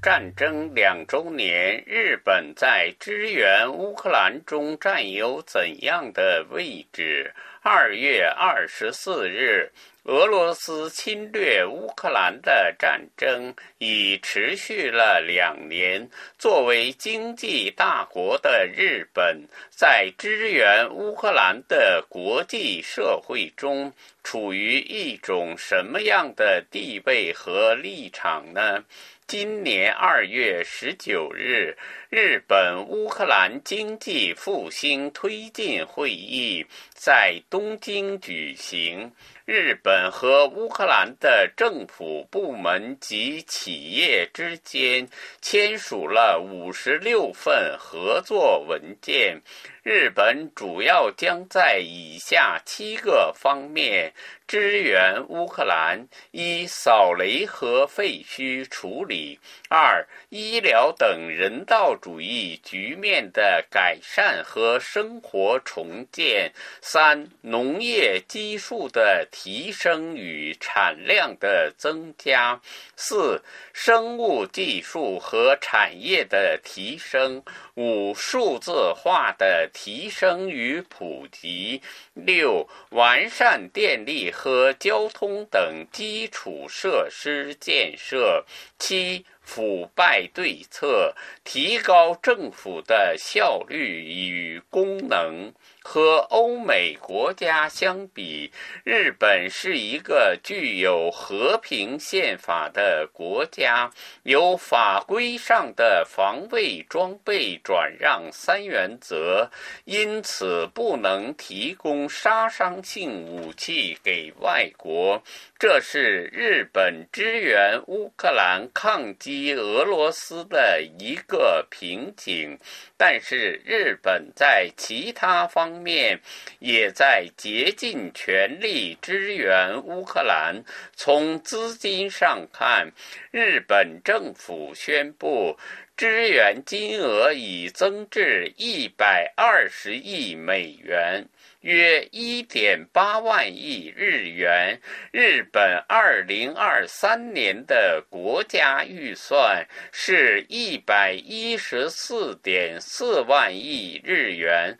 战争两周年，日本在支援乌克兰中占有怎样的位置？二月二十四日。俄罗斯侵略乌克兰的战争已持续了两年。作为经济大国的日本，在支援乌克兰的国际社会中，处于一种什么样的地位和立场呢？今年二月十九日，日本乌克兰经济复兴推进会议在东京举行。日本和乌克兰的政府部门及企业之间签署了五十六份合作文件。日本主要将在以下七个方面支援乌克兰：一、扫雷和废墟处理；二、医疗等人道主义局面的改善和生活重建；三、农业基数的提升与产量的增加；四、生物技术和产业的提升；五、数字化的。提升与普及；六、完善电力和交通等基础设施建设；七、腐败对策，提高政府的效率与功能。和欧美国家相比，日本是一个具有和平宪法的国家，有法规上的防卫装备转让三原则，因此不能提供杀伤性武器给外国。这是日本支援乌克兰抗击俄罗斯的一个瓶颈，但是日本在其他方面也在竭尽全力支援乌克兰。从资金上看，日本政府宣布支援金额已增至一百二十亿美元。约一点八万亿日元。日本二零二三年的国家预算是一百一十四点四万亿日元。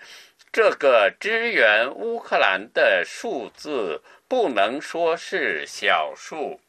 这个支援乌克兰的数字不能说是小数。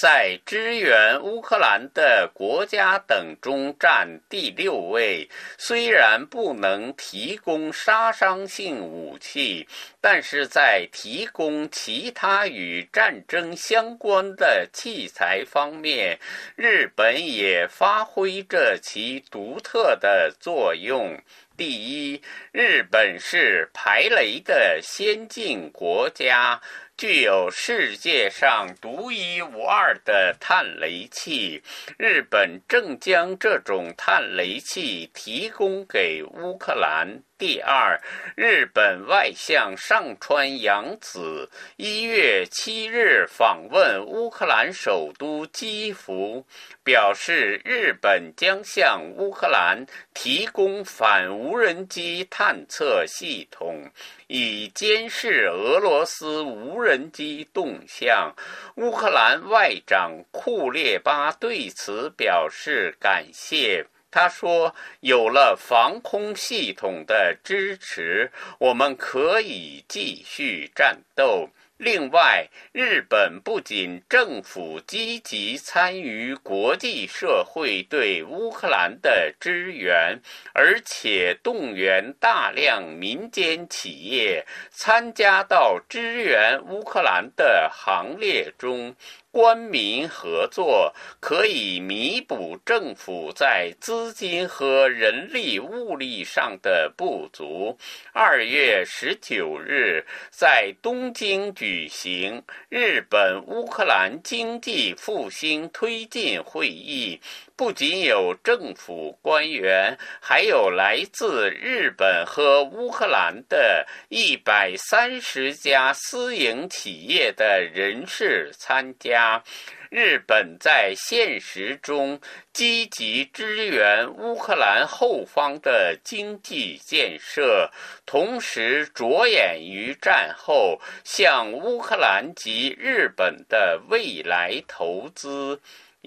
在支援乌克兰的国家等中占第六位。虽然不能提供杀伤性武器，但是在提供其他与战争相关的器材方面，日本也发挥着其独特的作用。第一，日本是排雷的先进国家。具有世界上独一无二的探雷器，日本正将这种探雷器提供给乌克兰。第二，日本外相上川洋子一月七日访问乌克兰首都基辅，表示日本将向乌克兰提供反乌无人机探测系统，以监视俄罗斯无人机动向。乌克兰外长库列巴对此表示感谢。他说：“有了防空系统的支持，我们可以继续战斗。”另外，日本不仅政府积极参与国际社会对乌克兰的支援，而且动员大量民间企业参加到支援乌克兰的行列中。官民合作可以弥补政府在资金和人力物力上的不足。二月十九日，在东京举行日本乌克兰经济复兴推进会议。不仅有政府官员，还有来自日本和乌克兰的一百三十家私营企业的人士参加。日本在现实中积极支援乌克兰后方的经济建设，同时着眼于战后向乌克兰及日本的未来投资。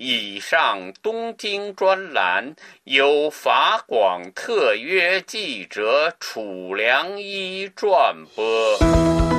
以上东京专栏由法广特约记者楚良一撰播。